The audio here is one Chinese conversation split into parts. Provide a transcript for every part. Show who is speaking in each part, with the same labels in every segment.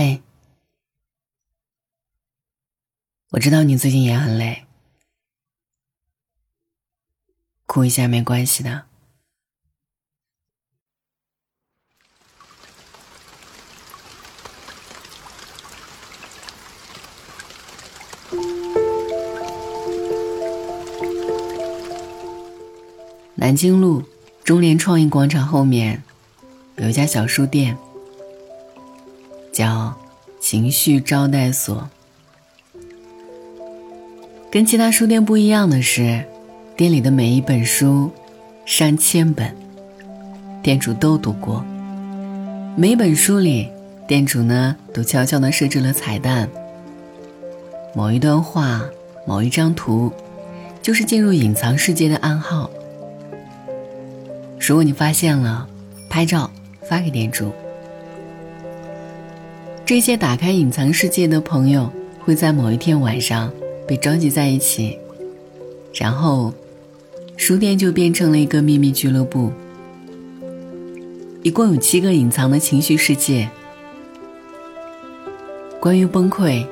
Speaker 1: 嘿，我知道你最近也很累，哭一下没关系的。南京路中联创意广场后面有一家小书店，叫情绪招待所。跟其他书店不一样的是，店里的每一本书，上千本，店主都读过。每本书里，店主呢都悄悄地设置了彩蛋。某一段话，某一张图，就是进入隐藏世界的暗号。如果你发现了，拍照发给店主。这些打开隐藏世界的朋友会在某一天晚上被召集在一起，然后，书店就变成了一个秘密俱乐部。一共有七个隐藏的情绪世界。关于崩溃，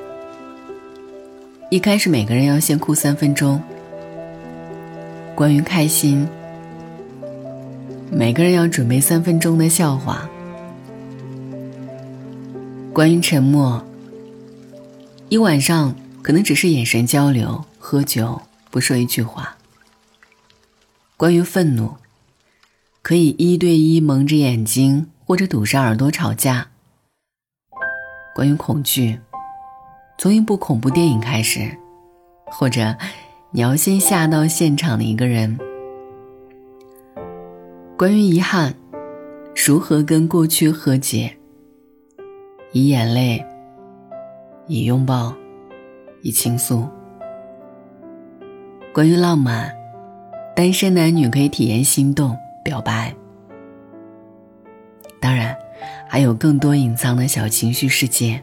Speaker 1: 一开始每个人要先哭三分钟。关于开心。每个人要准备三分钟的笑话。关于沉默，一晚上可能只是眼神交流、喝酒，不说一句话。关于愤怒，可以一对一蒙着眼睛或者堵上耳朵吵架。关于恐惧，从一部恐怖电影开始，或者你要先吓到现场的一个人。关于遗憾，如何跟过去和解？以眼泪，以拥抱，以倾诉。关于浪漫，单身男女可以体验心动、表白。当然，还有更多隐藏的小情绪世界。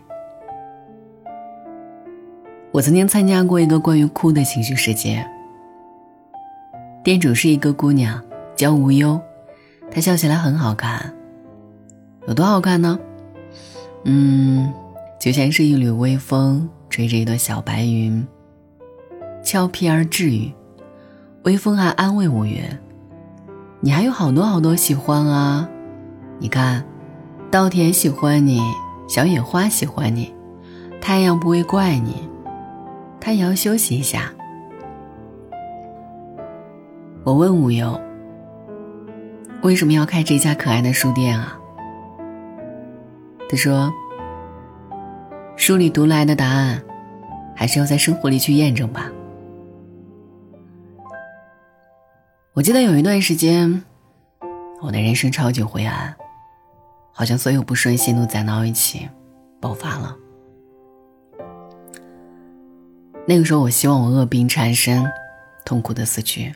Speaker 1: 我曾经参加过一个关于哭的情绪世界，店主是一个姑娘，叫无忧。她笑起来很好看，有多好看呢？嗯，就像是一缕微风吹着一朵小白云，俏皮而治愈。微风还安慰无言：“你还有好多好多喜欢啊！你看，稻田喜欢你，小野花喜欢你，太阳不会怪你，它也要休息一下。”我问无忧。为什么要开这家可爱的书店啊？他说：“书里读来的答案，还是要在生活里去验证吧。”我记得有一段时间，我的人生超级灰暗，好像所有不顺心都攒到一起，爆发了。那个时候，我希望我恶病缠身，痛苦的死去。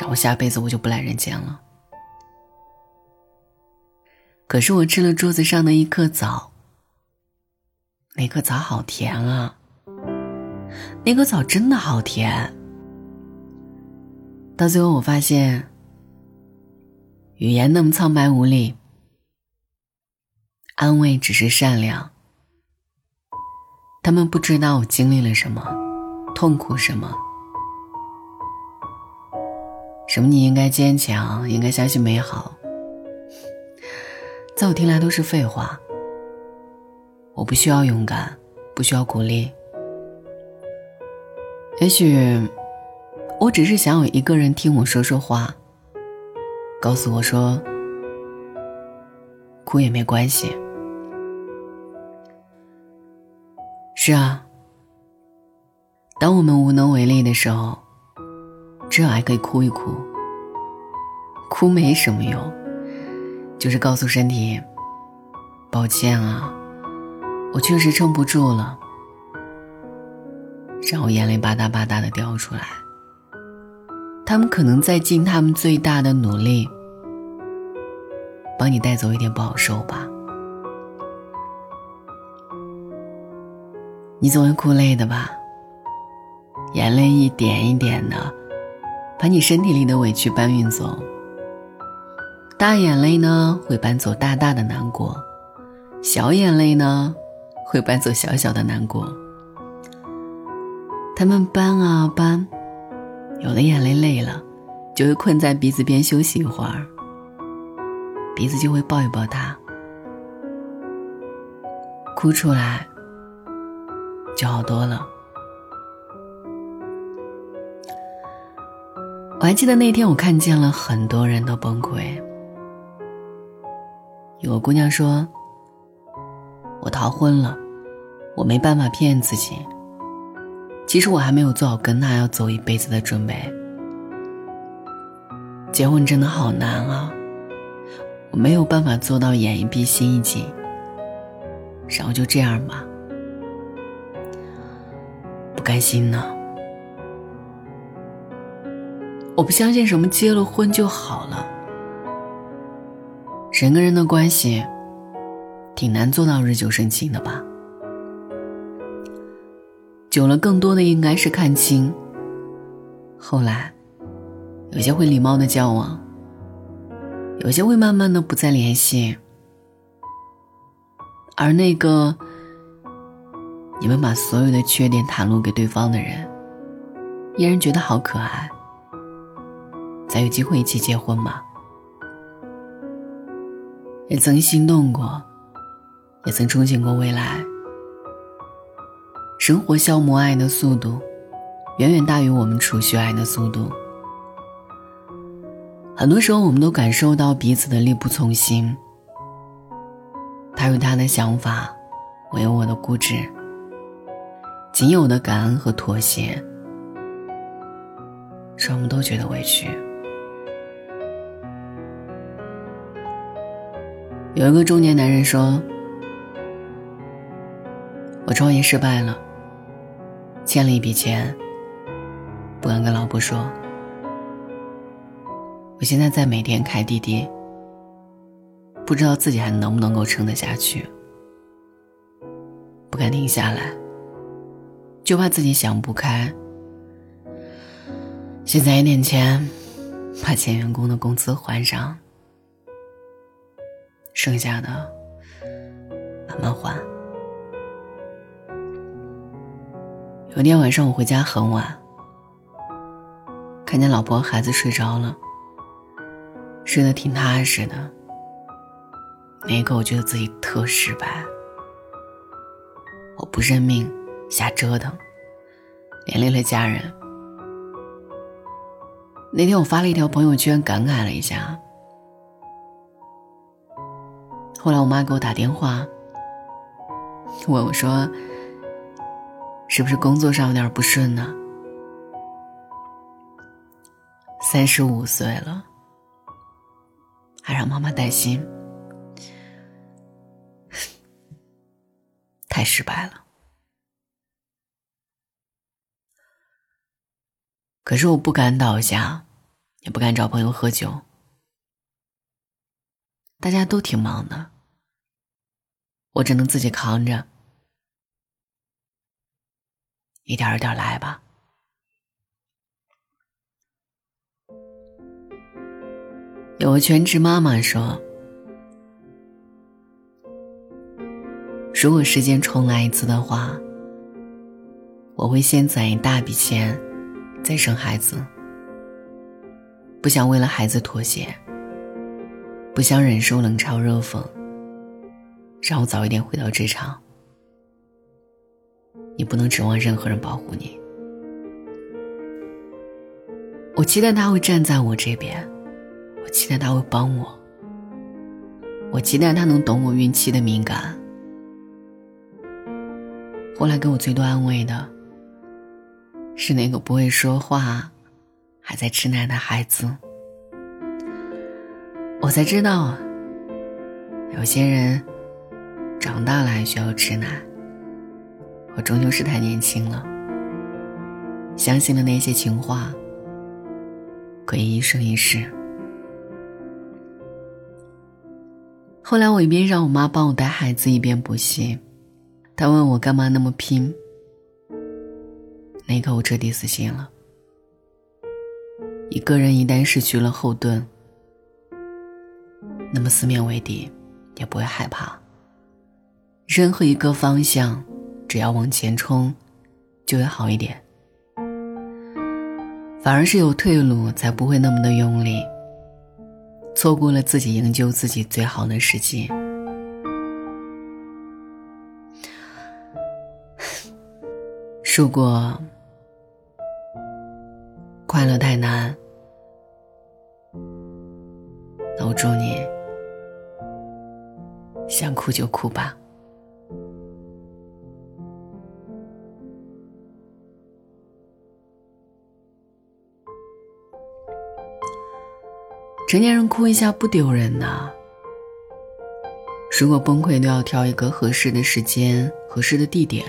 Speaker 1: 让我下辈子我就不来人间了。可是我吃了桌子上的一颗枣，那颗枣好甜啊！那颗枣真的好甜。到最后我发现，语言那么苍白无力，安慰只是善良。他们不知道我经历了什么，痛苦什么。什么？你应该坚强，应该相信美好。在我听来都是废话。我不需要勇敢，不需要鼓励。也许，我只是想有一个人听我说说话，告诉我说，哭也没关系。是啊，当我们无能为力的时候。至少还可以哭一哭，哭没什么用，就是告诉身体，抱歉啊，我确实撑不住了，然后眼泪吧嗒吧嗒的掉出来。他们可能在尽他们最大的努力，帮你带走一点不好受吧。你总会哭累的吧？眼泪一点一点的。把你身体里的委屈搬运走，大眼泪呢会搬走大大的难过，小眼泪呢，会搬走小小的难过。他们搬啊搬，有的眼泪累了，就会困在鼻子边休息一会儿，鼻子就会抱一抱他，哭出来就好多了。我还记得那天，我看见了很多人都崩溃。有个姑娘说：“我逃婚了，我没办法骗自己。”其实我还没有做好跟他要走一辈子的准备。结婚真的好难啊！我没有办法做到演一闭心一紧，然后就这样吧。不甘心呢。我不相信什么结了婚就好了。人跟人的关系，挺难做到日久生情的吧。久了，更多的应该是看清。后来，有些会礼貌的交往，有些会慢慢的不再联系，而那个你们把所有的缺点袒露给对方的人，依然觉得好可爱，才有机会一起结婚嘛。也曾心动过，也曾憧憬过未来。生活消磨爱的速度，远远大于我们储蓄爱的速度。很多时候，我们都感受到彼此的力不从心。他有他的想法，我有我的固执。仅有的感恩和妥协，让我们都觉得委屈。有一个中年男人说：“我创业失败了。”欠了一笔钱，不敢跟老婆说。我现在在每天开滴滴，不知道自己还能不能够撑得下去。不敢停下来，就怕自己想不开。现在一点钱，把前员工的工资还上，剩下的慢慢还。有天晚上我回家很晚，看见老婆孩子睡着了，睡得挺踏实的。那一刻我觉得自己特失败，我不认命，瞎折腾，连累了家人。那天我发了一条朋友圈，感慨了一下。后来我妈给我打电话，问我说。是不是工作上有点不顺呢？三十五岁了，还让妈妈担心，太失败了。可是我不敢倒下，也不敢找朋友喝酒，大家都挺忙的，我只能自己扛着。一点一点来吧。有个全职妈妈说：“如果时间重来一次的话，我会先攒一大笔钱，再生孩子。不想为了孩子妥协，不想忍受冷嘲热讽，让我早一点回到职场。”你不能指望任何人保护你。我期待他会站在我这边，我期待他会帮我，我期待他能懂我孕期的敏感。后来给我最多安慰的，是那个不会说话，还在吃奶的孩子。我才知道，有些人长大了还需要吃奶。我终究是太年轻了，相信了那些情话，可以一生一世。后来我一边让我妈帮我带孩子，一边补习。她问我干嘛那么拼。那一刻我彻底死心了。一个人一旦失去了后盾，那么四面为敌，也不会害怕。任何一个方向，只要往前冲，就会好一点。反而是有退路，才不会那么的用力，错过了自己营救自己最好的时机。如果快乐太难，那我祝你想哭就哭吧。成年人哭一下不丢人呐。如果崩溃都要挑一个合适的时间、合适的地点，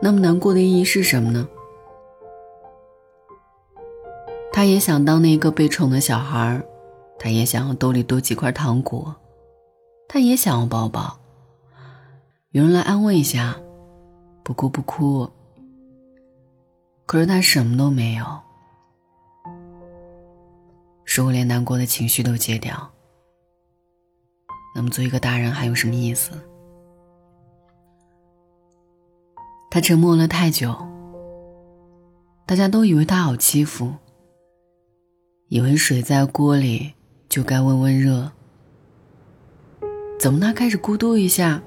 Speaker 1: 那么难过的意义是什么呢？他也想当那个被宠的小孩，他也想要兜里多几块糖果，他也想要抱抱，有人来安慰一下，不哭不哭。可是他什么都没有。如果连难过的情绪都戒掉，那么做一个大人还有什么意思？他沉默了太久，大家都以为他好欺负，以为水在锅里就该温温热。怎么他开始咕嘟一下，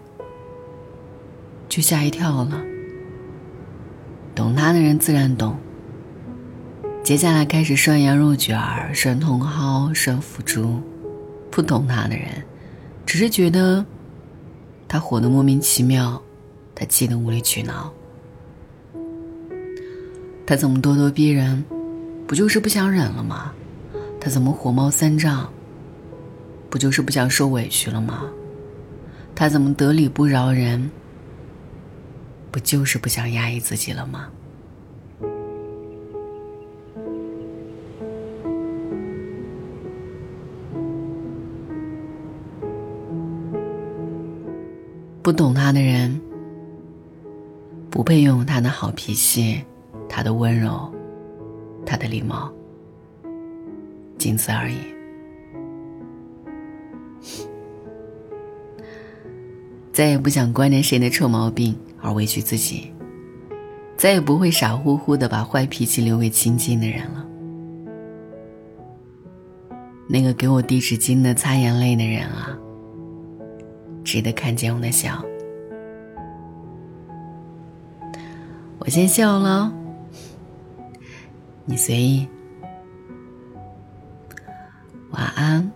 Speaker 1: 就吓一跳了？懂他的人自然懂。接下来开始涮羊肉卷儿、涮茼蒿、涮腐竹，不懂他的人，只是觉得他火得莫名其妙，他气得无理取闹。他怎么咄咄逼人，不就是不想忍了吗？他怎么火冒三丈，不就是不想受委屈了吗？他怎么得理不饶人，不就是不想压抑自己了吗？不懂他的人，不配拥有他的好脾气，他的温柔，他的礼貌，仅此而已。再也不想惯着谁的臭毛病而委屈自己，再也不会傻乎乎的把坏脾气留给亲近的人了。那个给我递纸巾的、擦眼泪的人啊！值得看见我的笑。我先笑了，你随意。晚安。